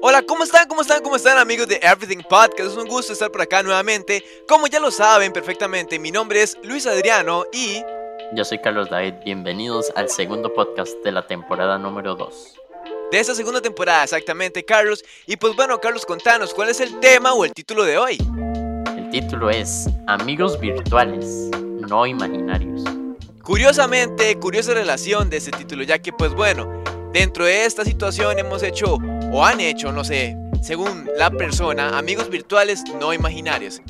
Hola, ¿cómo están? ¿Cómo están? ¿Cómo están amigos de Everything Podcast? Es un gusto estar por acá nuevamente. Como ya lo saben perfectamente, mi nombre es Luis Adriano y... Yo soy Carlos David, bienvenidos al segundo podcast de la temporada número 2. De esta segunda temporada, exactamente, Carlos. Y pues bueno, Carlos, contanos, ¿cuál es el tema o el título de hoy? El título es Amigos virtuales, no imaginarios. Curiosamente, curiosa relación de ese título, ya que pues bueno, dentro de esta situación hemos hecho o han hecho, no sé, según la persona, amigos virtuales no imaginarios.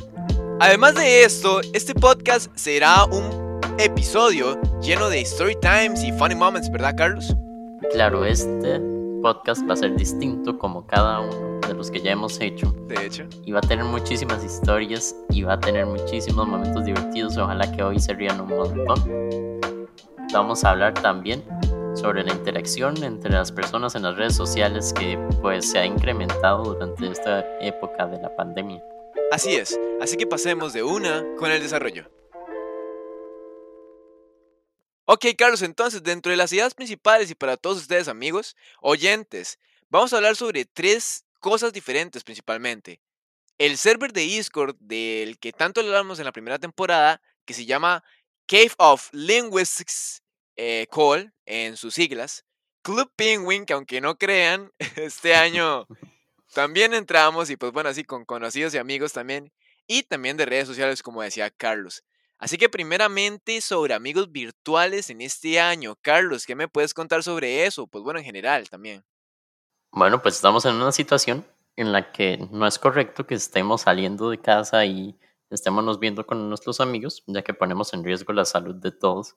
Además de esto, este podcast será un episodio lleno de story times y funny moments, ¿verdad, Carlos? Claro, este podcast va a ser distinto como cada uno de los que ya hemos hecho. De hecho. Y va a tener muchísimas historias y va a tener muchísimos momentos divertidos. Ojalá que hoy se rían un montón. Vamos a hablar también sobre la interacción entre las personas en las redes sociales que pues se ha incrementado durante esta época de la pandemia. Así es, así que pasemos de una con el desarrollo. Ok, Carlos, entonces, dentro de las ideas principales y para todos ustedes amigos, oyentes, vamos a hablar sobre tres cosas diferentes principalmente. El server de Discord del que tanto hablamos en la primera temporada, que se llama Cave of Linguistics eh, en sus siglas. Club Penguin, que aunque no crean, este año también entramos y pues bueno, así con conocidos y amigos también. Y también de redes sociales, como decía Carlos. Así que primeramente sobre amigos virtuales en este año. Carlos, ¿qué me puedes contar sobre eso? Pues bueno, en general también. Bueno, pues estamos en una situación en la que no es correcto que estemos saliendo de casa y estemos viendo con nuestros amigos, ya que ponemos en riesgo la salud de todos.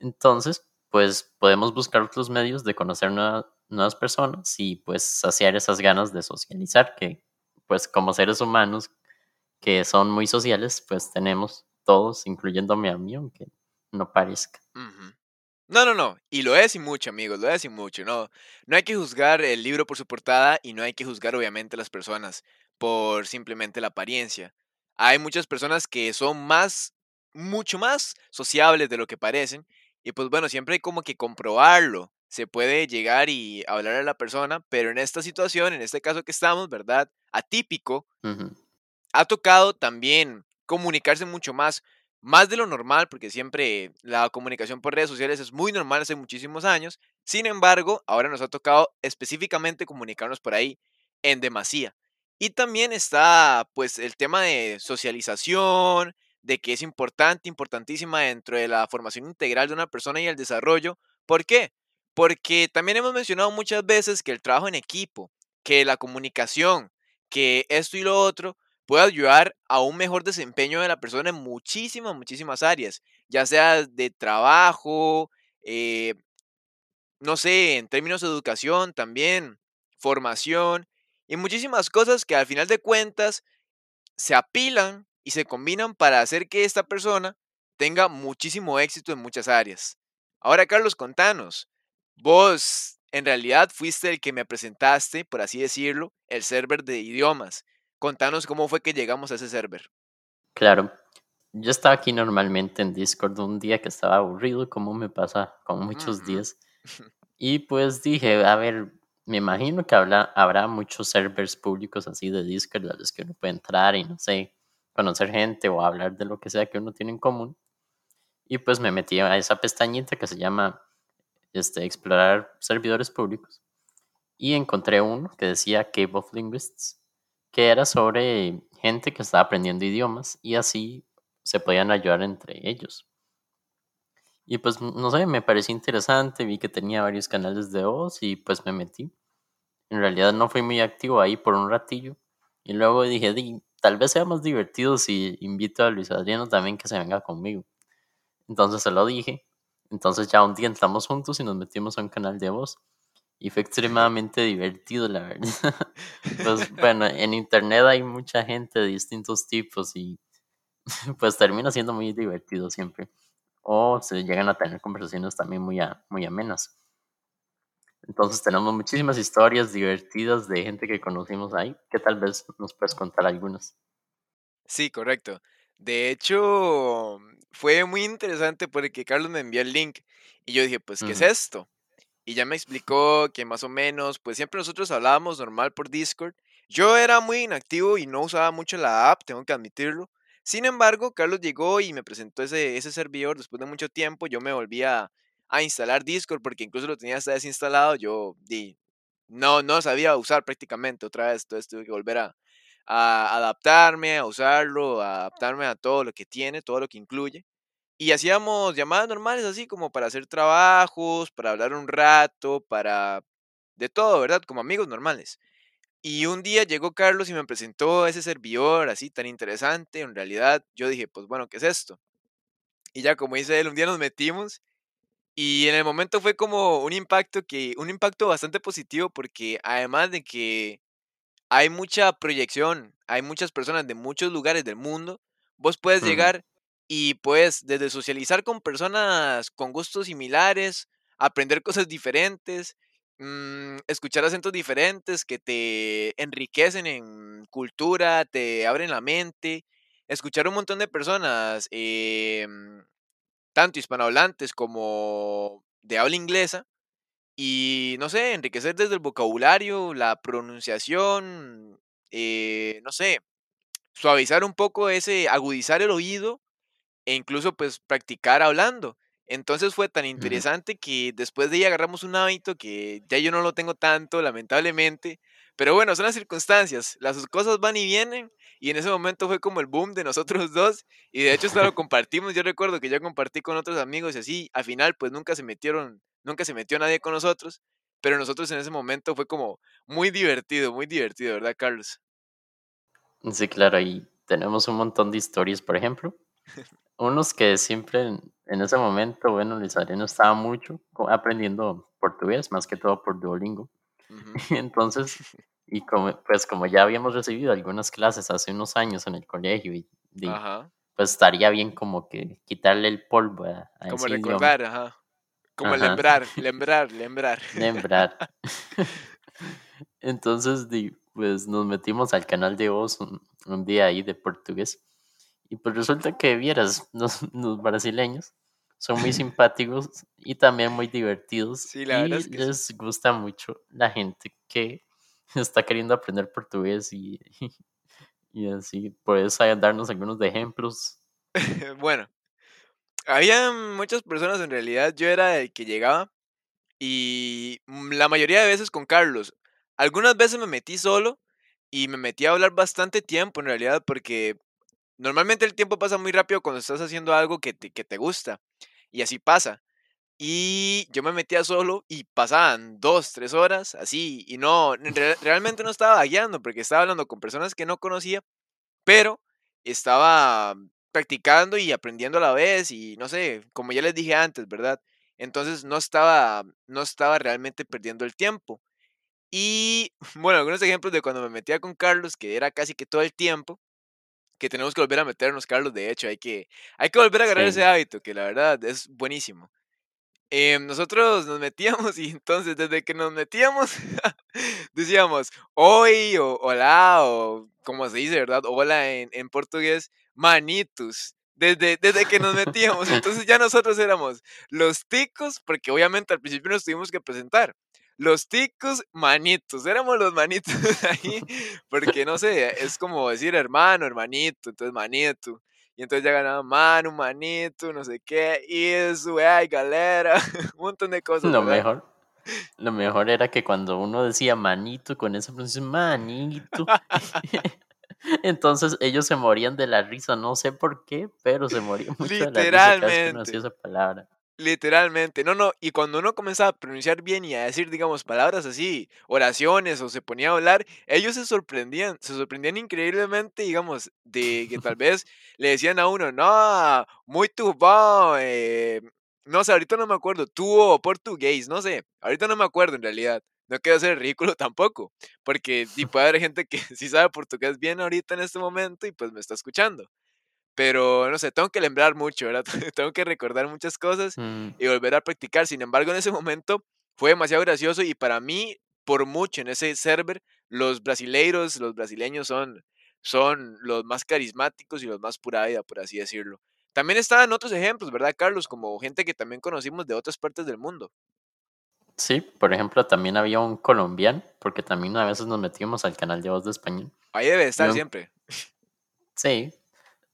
Entonces, pues podemos buscar otros medios de conocer nuevas personas y pues saciar esas ganas de socializar que pues como seres humanos que son muy sociales, pues tenemos todos, incluyéndome a mí, aunque no parezca. No, no, no. Y lo es y mucho, amigos, lo es y mucho. No, no hay que juzgar el libro por su portada y no hay que juzgar, obviamente, las personas por simplemente la apariencia. Hay muchas personas que son más, mucho más sociables de lo que parecen. Y pues bueno, siempre hay como que comprobarlo. Se puede llegar y hablar a la persona, pero en esta situación, en este caso que estamos, ¿verdad? Atípico, ha tocado también comunicarse mucho más, más de lo normal, porque siempre la comunicación por redes sociales es muy normal hace muchísimos años. Sin embargo, ahora nos ha tocado específicamente comunicarnos por ahí en demasía. Y también está pues el tema de socialización, de que es importante, importantísima dentro de la formación integral de una persona y el desarrollo. ¿Por qué? Porque también hemos mencionado muchas veces que el trabajo en equipo, que la comunicación, que esto y lo otro, puede ayudar a un mejor desempeño de la persona en muchísimas, muchísimas áreas, ya sea de trabajo, eh, no sé, en términos de educación también, formación y muchísimas cosas que al final de cuentas se apilan y se combinan para hacer que esta persona tenga muchísimo éxito en muchas áreas. Ahora, Carlos, contanos, vos en realidad fuiste el que me presentaste, por así decirlo, el server de idiomas. Contanos cómo fue que llegamos a ese server. Claro, yo estaba aquí normalmente en Discord un día que estaba aburrido, como me pasa con muchos días. Y pues dije, a ver, me imagino que habrá muchos servers públicos así de Discord a los que uno puede entrar y no sé, conocer gente o hablar de lo que sea que uno tiene en común. Y pues me metí a esa pestañita que se llama este, explorar servidores públicos. Y encontré uno que decía Cave of Linguists que era sobre gente que estaba aprendiendo idiomas y así se podían ayudar entre ellos. Y pues no sé, me pareció interesante, vi que tenía varios canales de voz y pues me metí. En realidad no fui muy activo ahí por un ratillo y luego dije, tal vez sea más divertido si invito a Luis Adriano también que se venga conmigo. Entonces se lo dije. Entonces ya un día entramos juntos y nos metimos a un canal de voz y fue extremadamente divertido, la verdad. pues bueno, en internet hay mucha gente de distintos tipos y pues termina siendo muy divertido siempre. O se llegan a tener conversaciones también muy, muy amenas. Entonces tenemos muchísimas historias divertidas de gente que conocimos ahí, que tal vez nos puedes contar algunas. Sí, correcto. De hecho, fue muy interesante porque Carlos me envió el link y yo dije, pues, ¿qué es esto? y ya me explicó que más o menos, pues siempre nosotros hablábamos normal por Discord. Yo era muy inactivo y no usaba mucho la app, tengo que admitirlo. Sin embargo, Carlos llegó y me presentó ese, ese servidor después de mucho tiempo. Yo me volví a, a instalar Discord porque incluso lo tenía hasta desinstalado. Yo di, no, no sabía usar prácticamente otra vez. Entonces tuve que volver a, a adaptarme, a usarlo, a adaptarme a todo lo que tiene, todo lo que incluye. Y hacíamos llamadas normales así como para hacer trabajos, para hablar un rato, para de todo, ¿verdad? Como amigos normales. Y un día llegó Carlos y me presentó ese servidor así tan interesante. En realidad yo dije, pues bueno, ¿qué es esto? Y ya como dice él, un día nos metimos y en el momento fue como un impacto que un impacto bastante positivo porque además de que hay mucha proyección, hay muchas personas de muchos lugares del mundo, vos puedes llegar y puedes desde socializar con personas con gustos similares, aprender cosas diferentes, mm, escuchar acentos diferentes que te enriquecen en cultura, te abren la mente, escuchar un montón de personas, em, tanto hispanohablantes como de habla inglesa, y no sé, enriquecer desde el vocabulario, la pronunciación, eh, no sé, suavizar un poco ese, agudizar el oído e incluso pues practicar hablando. Entonces fue tan interesante que después de ahí agarramos un hábito que ya yo no lo tengo tanto, lamentablemente. Pero bueno, son las circunstancias, las cosas van y vienen y en ese momento fue como el boom de nosotros dos y de hecho hasta lo compartimos, yo recuerdo que yo compartí con otros amigos y así, al final pues nunca se metieron, nunca se metió nadie con nosotros, pero nosotros en ese momento fue como muy divertido, muy divertido, ¿verdad, Carlos? Sí, claro, y tenemos un montón de historias, por ejemplo, unos que siempre en, en ese momento, bueno, Luis Adriano estaba mucho aprendiendo portugués, más que todo por Duolingo. Entonces, y como, pues como ya habíamos recibido algunas clases hace unos años en el colegio y, pues estaría bien como que quitarle el polvo a, a como ese idioma. recordar, ajá, como Ajá, lembrar, lembrar, lembrar. lembrar. Entonces, di, pues nos metimos al canal de voz un, un día ahí de portugués y pues resulta que vieras, los, los brasileños son muy simpáticos y también muy divertidos Sí, la verdad y es que sí. les gusta mucho la gente que está queriendo aprender portugués y, y así. Puedes darnos algunos ejemplos. Bueno, había muchas personas en realidad, yo era el que llegaba y mm, la mayoría de veces con Carlos. Algunas veces me metí solo y me metí a hablar bastante tiempo en realidad porque normalmente el tiempo pasa muy rápido cuando estás haciendo algo que te, que te gusta y así pasa. Y yo me metía solo y pasaban dos, tres horas así y no, en real- realmente no estaba guiando porque estaba hablando con personas que no conocía Pero estaba practicando y aprendiendo a la vez y no sé, como ya les dije antes, ¿verdad? Entonces no estaba no estaba realmente perdiendo el tiempo. Y bueno, algunos ejemplos de cuando me metía con Carlos, que era casi que todo el tiempo, que tenemos que volver a meternos, Carlos, de hecho, hay que hay que volver a agarrar ese Sí. hábito, que la verdad es buenísimo. Em, nosotros nos metíamos y entonces desde que nos metíamos decíamos hoy o hola o como se dice, ¿verdad? Hola en, en portugués, manitus. Desde, desde que nos metíamos, entonces ya nosotros éramos los ticos, porque obviamente al principio nos tuvimos que presentar. Los ticos, manitos, éramos los manitos ahí, porque no sé, es como decir hermano, hermanito, entonces manito. Y entonces ya ganaba mano, manito, no sé qué, isso, ay, galera, un montón de cosas, Lo ¿verdad? mejor, lo mejor era que cuando uno decía manito con esa pronunciación, manito, entonces ellos se morían de la risa, no sé por qué, pero se morían mucho de la risa cada vez que uno hacía Literalmente. esa palabra. Literalmente, no, no, y cuando uno comenzaba a pronunciar bien y a decir, digamos, palabras así, oraciones o se ponía a hablar, ellos se sorprendían, se sorprendían increíblemente, digamos, de que tal vez le decían a uno, no, muy tu bom, eh, no sé, ahorita no me acuerdo, tuvo portugués, no sé, ahorita no me acuerdo en realidad, no quiero ser ridículo tampoco, porque di, puede haber gente que sí sabe portugués bien ahorita en este momento y pues me está escuchando. Pero, no sé, tengo que lembrar mucho, ¿verdad? Tengo que recordar muchas cosas Mm, y volver a practicar. Sin embargo, en ese momento fue demasiado gracioso y para mí, por mucho en ese server, los brasileiros, los brasileños son, son los más carismáticos y los más pura vida, por así decirlo. También estaban otros ejemplos, ¿verdad, Carlos? Como gente que también conocimos de otras partes del mundo. Sí, por ejemplo, también había un colombiano, porque también a veces nos metíamos al canal de voz de español. Ahí debe estar un- siempre. sí,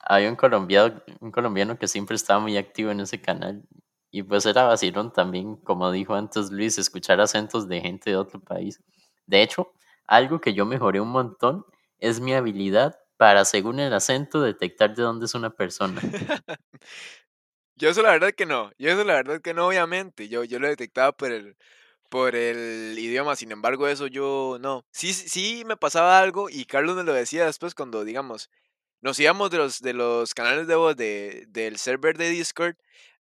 había un colombiano, un colombiano que siempre estaba muy activo en ese canal. Y pues era vacilón también, como dijo antes Luis, escuchar acentos de gente de otro país. De hecho, algo que yo mejoré un montón es mi habilidad para, según el acento, detectar de dónde es una persona. Yo eso la verdad que no. Yo eso la verdad que no, obviamente. Yo, yo lo detectaba por el, por el idioma. Sin embargo, eso yo no. Sí, sí sí me pasaba algo y Carlos me lo decía después cuando, digamos, nos íbamos de los, de los canales de voz de, del server de Discord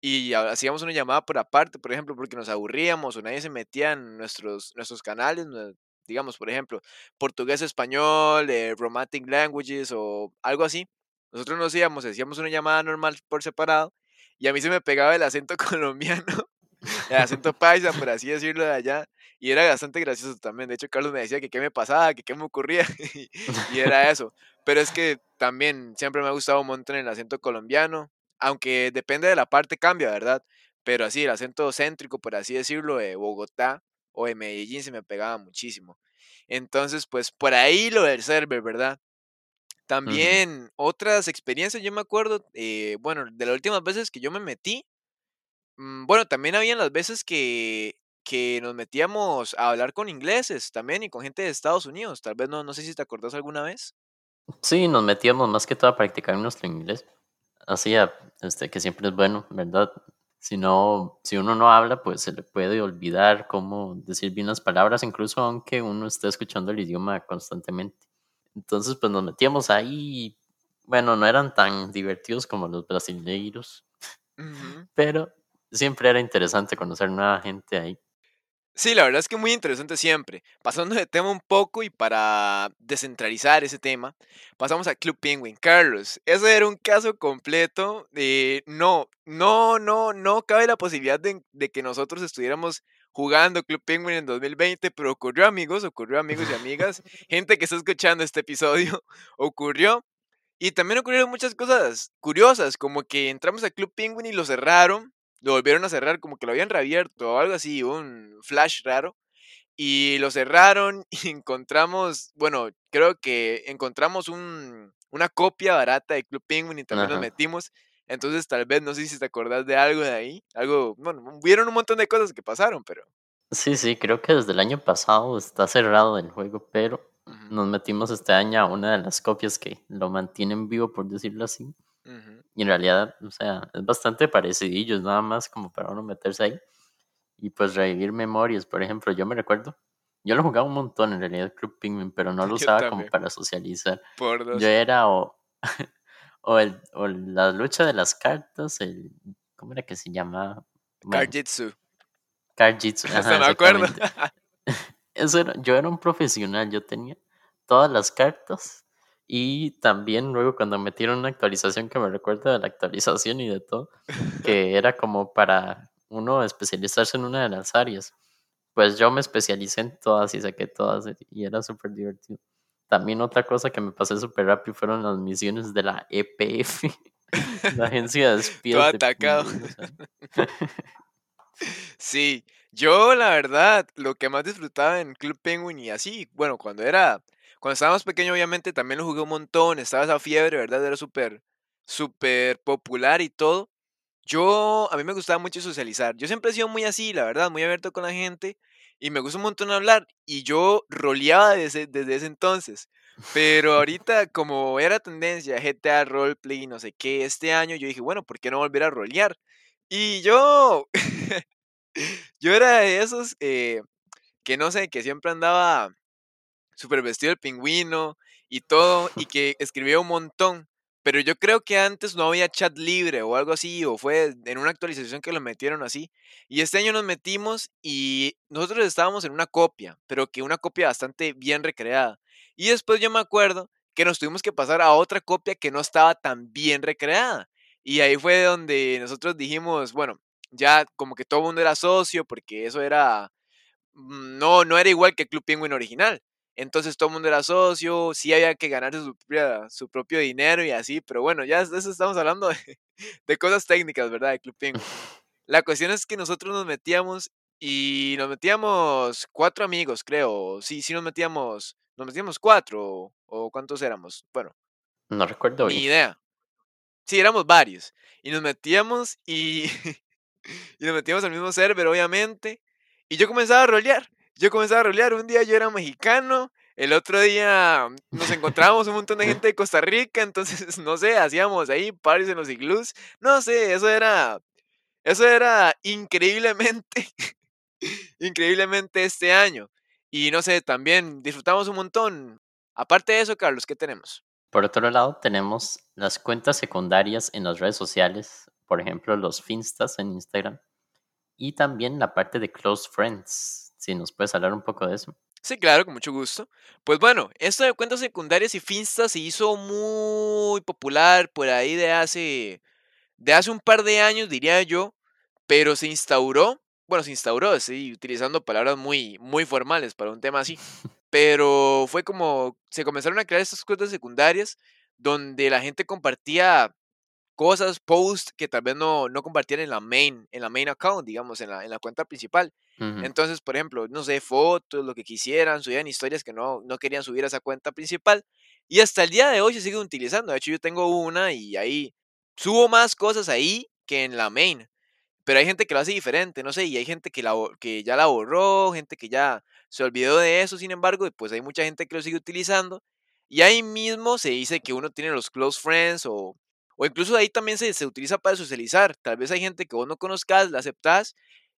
y ha- hacíamos una llamada por aparte, por ejemplo, porque nos aburríamos o nadie se metía en nuestros, nuestros canales, digamos, por ejemplo, portugués, español, eh, romantic languages o algo así. Nosotros nos íbamos, hacíamos una llamada normal por separado y a mí se me pegaba el acento colombiano el acento paisa, por así decirlo, de allá. Y era bastante gracioso también. De hecho, Carlos me decía que qué me pasaba, que qué me ocurría. y era eso. Pero es que también siempre me ha gustado un montón el acento colombiano. Aunque depende de la parte, cambia, ¿verdad? Pero así, el acento céntrico, por así decirlo, de Bogotá o de Medellín se me pegaba muchísimo. Entonces, pues por ahí lo del server, ¿verdad? También otras experiencias, yo me acuerdo, eh, bueno, de las últimas veces que yo me metí, bueno, también habían las veces que, que nos metíamos a hablar con ingleses también y con gente de Estados Unidos. Tal vez no, no sé si te acordás alguna vez. Sí, nos metíamos más que todo a practicar nuestro inglés. Así, este, que siempre es bueno, ¿verdad? Si no, si uno no habla, pues se le puede olvidar cómo decir bien las palabras, incluso aunque uno esté escuchando el idioma constantemente. Entonces, pues nos metíamos ahí. Bueno, no eran tan divertidos como los brasileiros, Ujú. pero siempre era interesante conocer nueva gente ahí. Sí, la verdad es que muy interesante siempre. Pasando de tema un poco y para descentralizar ese tema, pasamos a Club Penguin. Carlos, ese era un caso completo de no, no, no, no cabe la posibilidad de, de que nosotros estuviéramos jugando Club Penguin en 2020, pero ocurrió amigos, ocurrió amigos y amigas, gente que está escuchando este episodio, ocurrió. Y también ocurrieron muchas cosas curiosas, como que entramos a Club Penguin y lo cerraron, lo volvieron a cerrar, como que lo habían reabierto o algo así, un flash raro. Y lo cerraron y encontramos, bueno, creo que encontramos un, una copia barata de Club Penguin y también nos Ajá. metimos. Entonces tal vez, no sé si te acordás de algo de ahí. Algo, bueno, hubieron un montón de cosas que pasaron, pero... Sí, sí, creo que desde el año pasado está cerrado el juego, pero nos metimos este año a una de las copias que lo mantienen vivo, por decirlo así. Ujú. Y en realidad, o sea, es bastante parecidillo, nada más como para uno meterse ahí y pues revivir memorias. Por ejemplo, yo me recuerdo, yo lo jugaba un montón en realidad Club Penguin, pero no lo Yo usaba como para socializar. por Yo dos. era o, o, el, o la lucha de las cartas, el, ¿cómo era que se llamaba? Bueno, Karjitsu, Card Jitsu, ajá, hasta me acuerdo. Eso era- yo era un profesional, yo tenía todas las cartas y también luego cuando metieron una actualización que me recuerda de la actualización y de todo, que era como para uno especializarse en una de las áreas. Pues yo me especialicé en todas y saqué todas y era súper divertido. También otra cosa que me pasé súper rápido fueron las misiones de la EPF, la agencia de Todo espías de atacado. Sí, yo la verdad, lo que más disfrutaba en Club Penguin y así, bueno, cuando era, cuando estaba más pequeño, obviamente también lo jugué un montón, estaba esa fiebre, ¿verdad? Era súper, súper popular y todo. Yo, a mí me gustaba mucho socializar. Yo siempre he sido muy así, la verdad, muy abierto con la gente y me gusta un montón hablar. Y yo roleaba desde, desde ese entonces. Pero ahorita, como era tendencia, GTA, roleplay, no sé qué, este año yo dije, bueno, ¿por qué no volver a rolear? Y yo, yo era de esos eh, que no sé, que siempre andaba súper vestido el pingüino y todo, y que escribía un montón. Pero yo creo que antes no había chat libre o algo así, o fue en una actualización que lo metieron así. Y este año nos metimos y nosotros estábamos en una copia, pero que una copia bastante bien recreada. Y después yo me acuerdo que nos tuvimos que pasar a otra copia que no estaba tan bien recreada. Y ahí fue donde nosotros dijimos, bueno, ya como que todo el mundo era socio, porque eso era mm, no, no era igual que el Club Penguin original. Entonces todo el mundo era socio, sí había que ganarse su, propia- su propio dinero y así, pero bueno, ya de eso estamos hablando de, de cosas técnicas, ¿verdad? De Club Penguin. La cuestión es que nosotros nos metíamos y nos metíamos cuatro amigos, creo. Sí, sí nos metíamos, nos metíamos cuatro, o cuántos éramos. Bueno, No recuerdo ni bien. idea. Sí, éramos varios. Y nos metíamos y, y nos metíamos al mismo server, obviamente. Y yo comenzaba a rolear. Yo comenzaba a rolear. Un día yo era mexicano. El otro día nos encontrábamos un montón de gente de Costa Rica. Entonces, no sé, hacíamos ahí parties en los iglús. No sé, eso era. Eso era increíblemente. increíblemente este año. Y no sé, también disfrutamos un montón. Aparte de eso, Carlos, ¿qué tenemos? Por otro lado, tenemos las cuentas secundarias en las redes sociales, por ejemplo, los Finstas en Instagram, y también la parte de Close Friends. Si nos puedes hablar un poco de eso. Sí, claro, con mucho gusto. Pues bueno, esto de cuentas secundarias y finstas se hizo muy popular por ahí de hace, de hace un par de años, diría yo, pero se instauró, bueno, se instauró, sí, utilizando palabras muy, muy formales para un tema así, pero fue como, se comenzaron a crear estas cuentas secundarias donde la gente compartía cosas, posts que tal vez no, no compartían en la main, en la main account, digamos, en la, en la cuenta principal. Ujú. Entonces, por ejemplo, no sé, fotos, lo que quisieran, subían historias que no, no querían subir a esa cuenta principal. Y hasta el día de hoy se siguen utilizando. De hecho, yo tengo una y ahí subo más cosas ahí que en la main. Pero hay gente que lo hace diferente, no sé, y hay gente que, la, que ya la borró, gente que ya se olvidó de eso, sin embargo, pues hay mucha gente que lo sigue utilizando. Y ahí mismo se dice que uno tiene los close friends o, o incluso ahí también se, se utiliza para socializar. Tal vez hay gente que vos no conozcas, la aceptás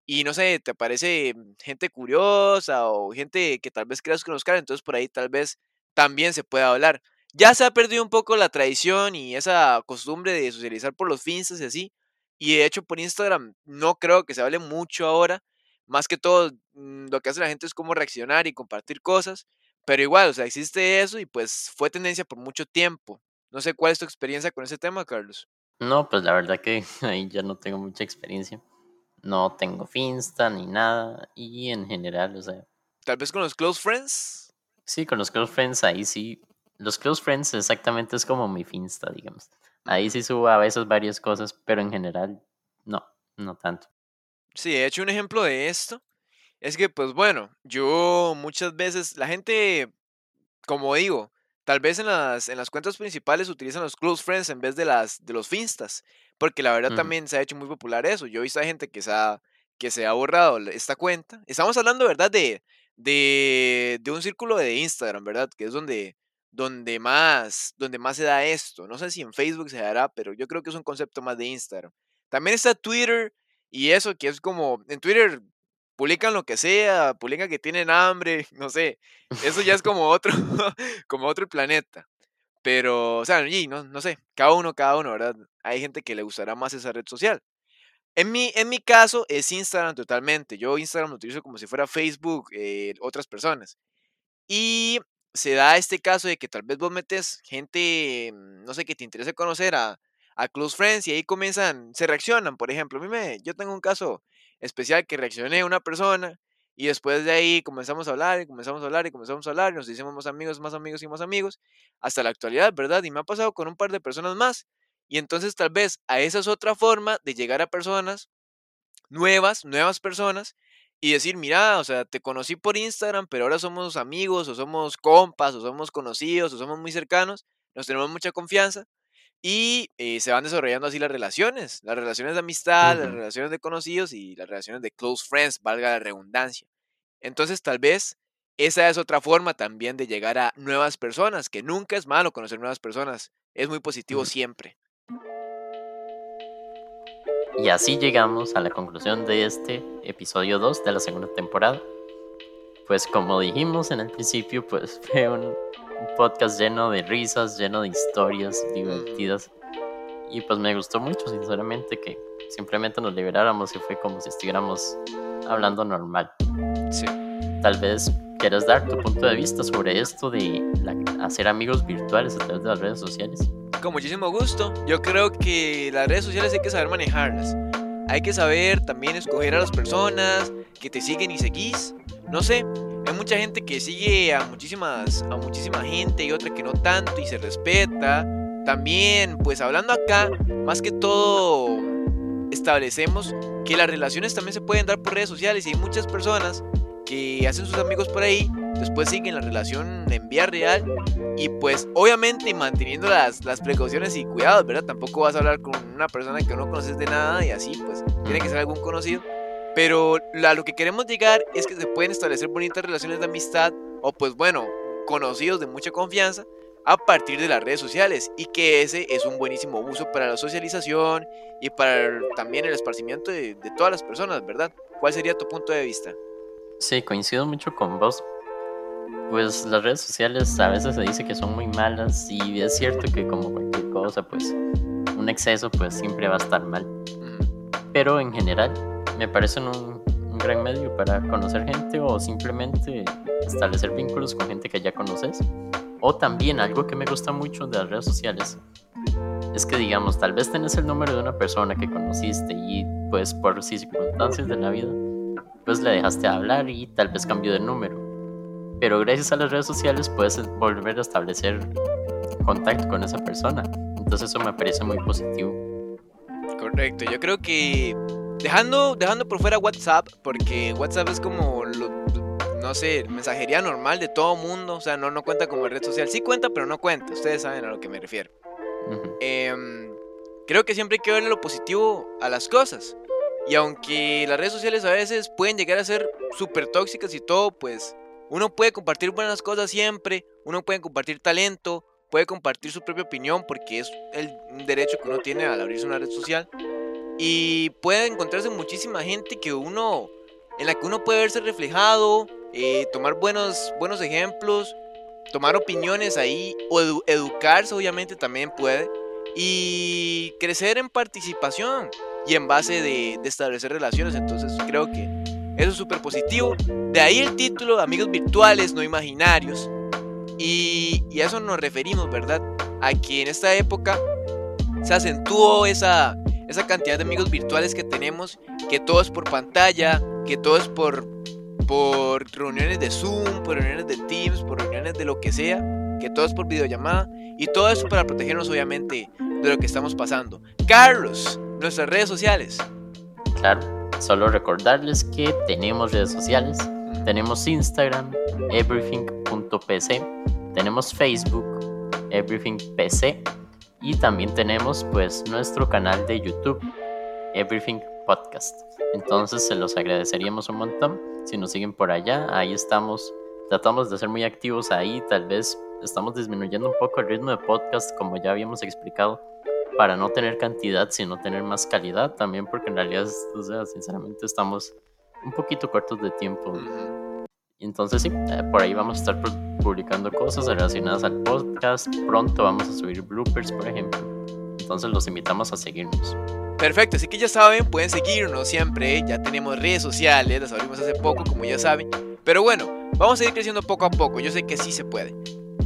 y no sé, te parece mm, gente curiosa o gente que tal vez quieras conocer, entonces por ahí tal vez también se pueda hablar. Ya se ha perdido un poco la tradición y esa costumbre de socializar por los finstas y así, y de hecho por Instagram no creo que se hable mucho ahora. Más que todo, mm, lo que hace la gente es como reaccionar y compartir cosas. Pero igual, o sea, existe eso y pues fue tendencia por mucho tiempo. No sé cuál es tu experiencia con ese tema, Carlos. No, pues la verdad que ahí ya no tengo mucha experiencia. No tengo Finsta ni nada. Y en general, o sea, Tal vez con los close friends. sí, con los close friends ahí sí. Los close friends exactamente es como mi Finsta, digamos. Ahí sí subo a veces varias cosas, pero en general no, no tanto. Sí, de hecho un ejemplo de esto es que, pues bueno, yo muchas veces, la gente Como digo, tal vez en las, en las cuentas principales utilizan los close friends en vez de las de los finstas, porque la verdad también se ha hecho muy popular eso. Yo he visto a gente que se ha, que se ha borrado esta cuenta. Estamos hablando, ¿verdad? De, de, de un círculo de Instagram, ¿verdad? Que es donde, donde, más, donde más se da esto. No sé si en Facebook se dará, pero yo creo que es un concepto más de Instagram. También está Twitter y eso, que es como, en Twitter publican lo que sea, publican que tienen hambre, no sé. Eso ya es como otro, como otro planeta. Pero, o sea, y no, no sé, cada uno, cada uno, ¿verdad? Hay gente que le gustará más esa red social. En mi, en mi caso es Instagram totalmente. Yo Instagram lo utilizo como si fuera Facebook, eh, otras personas. Y se da este caso de que tal vez vos metes gente, mm, no sé, que te interese conocer a, a close friends y ahí comienzan, se reaccionan, por ejemplo. A mí me, yo tengo un caso especial que reaccioné a una persona y después de ahí comenzamos a hablar y comenzamos a hablar y comenzamos a hablar y nos hicimos más amigos, más amigos y más amigos hasta la actualidad, ¿verdad? Y me ha pasado con un par de personas más. Y entonces tal vez a esa es otra forma de llegar a personas nuevas, nuevas personas y decir, mira, o sea, te conocí por Instagram, pero ahora somos amigos o somos compas o somos conocidos o somos muy cercanos, nos tenemos mucha confianza y eh, se van desarrollando así las relaciones, las relaciones de amistad, las relaciones de conocidos y las relaciones de close friends, valga la redundancia. Entonces, tal vez esa es otra forma también de llegar a nuevas personas, que nunca es malo conocer nuevas personas, es muy positivo siempre. Y así llegamos a la conclusión de este episodio 2 de la segunda temporada. Pues como dijimos en el principio, pues fue un, un podcast lleno de risas, lleno de historias Ujú, divertidas. Y pues me gustó mucho, sinceramente, que simplemente nos liberáramos y fue como si estuviéramos hablando normal. Sí. Tal vez quieras dar tu punto de vista sobre esto de la- hacer amigos virtuales a través de las redes sociales. Con muchísimo gusto. Yo creo que las redes sociales hay que saber manejarlas. Hay que saber también escoger a las personas que te siguen y seguís. No sé, hay mucha gente que sigue a muchísimas a muchísima gente y otra que no tanto y se respeta. También, pues hablando acá, más que todo establecemos que las relaciones también se pueden dar por redes sociales y hay muchas personas que hacen sus amigos por ahí, después siguen la relación en vía real y pues obviamente manteniendo las, las precauciones y cuidados, ¿verdad? Tampoco vas a hablar con una persona que no conoces de nada y así, pues tiene que ser algún conocido. Pero a lo que queremos llegar es que se pueden establecer bonitas relaciones de amistad o pues bueno, conocidos de mucha confianza a partir de las redes sociales y que ese es un buenísimo uso para la socialización y para también el esparcimiento de, de todas las personas, ¿verdad? ¿Cuál sería tu punto de vista? Sí, coincido mucho con vos. Pues las redes sociales a veces se dice que son muy malas y es cierto que como cualquier cosa, pues un exceso pues siempre va a estar mal. Pero en general me parecen un, un gran medio para conocer gente o simplemente establecer vínculos con gente que ya conoces. O también algo que me gusta mucho de las redes sociales es que digamos, tal vez tenés el número de una persona que conociste y pues por circunstancias de la vida, pues le dejaste hablar y tal vez cambió de número. Pero gracias a las redes sociales puedes volver a establecer contacto con esa persona. Entonces eso me parece muy positivo. Correcto, yo creo que dejando, dejando por fuera WhatsApp, porque WhatsApp es como lo, no sé, mensajería normal de todo mundo, o sea, no, no cuenta como red social. Sí cuenta, pero no cuenta, ustedes saben a lo que me refiero. Em, creo que siempre hay que verle lo positivo a las cosas. Y aunque las redes sociales a veces pueden llegar a ser súper tóxicas y todo, pues uno puede compartir buenas cosas siempre, uno puede compartir talento, puede compartir su propia opinión porque es el derecho que uno tiene al abrirse una red social. Y puede encontrarse muchísima gente que uno, en la que uno puede verse reflejado, eh, tomar buenos, buenos ejemplos, tomar opiniones ahí, o educarse obviamente también puede, y crecer en participación y en base de, establecer relaciones. Entonces creo que eso es súper positivo. De ahí el título, amigos virtuales, no imaginarios. Y, y, a eso nos referimos, ¿verdad? A que en esta época se acentuó esa, esa cantidad de amigos virtuales que tenemos, que todo es por pantalla, que todo es por por reuniones de Zoom, por reuniones de Teams, por reuniones de lo que sea, que todo es por videollamada y todo eso para protegernos obviamente de lo que estamos pasando. Carlos, nuestras redes sociales. Claro, solo recordarles que tenemos redes sociales, tenemos Instagram, everything.pc, tenemos Facebook, everythingpc y también tenemos pues nuestro canal de YouTube, Everything Podcast. Entonces se los agradeceríamos un montón si nos siguen por allá. Ahí estamos, tratamos de ser muy activos ahí. Tal vez estamos disminuyendo un poco el ritmo de podcast, como ya habíamos explicado, para no tener cantidad, sino tener más calidad también, porque en realidad, o sea, sinceramente estamos un poquito cortos de tiempo. Entonces sí, eh, por ahí vamos a estar publicando cosas relacionadas al podcast. Pronto vamos a subir bloopers, por ejemplo. Entonces los invitamos a seguirnos. Perfecto, así que ya saben, pueden seguirnos siempre, ya tenemos redes sociales, las abrimos hace poco, como ya saben. Pero bueno, vamos a ir creciendo poco a poco, yo sé que sí se puede.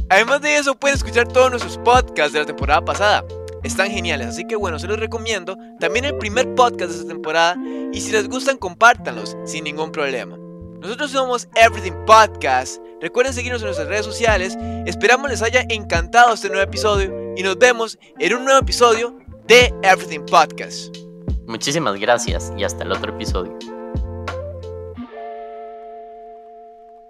Además de eso, pueden escuchar todos nuestros podcasts de la temporada pasada. Están geniales, así que bueno, se los recomiendo. También el primer podcast de esta temporada. Y si les gustan, compártanlos sin ningún problema. Nosotros somos Everything Podcast. Recuerden seguirnos en nuestras redes sociales. Esperamos les haya encantado este nuevo episodio. Y nos vemos en un nuevo episodio de Everything Podcast. Muchísimas gracias y hasta el otro episodio.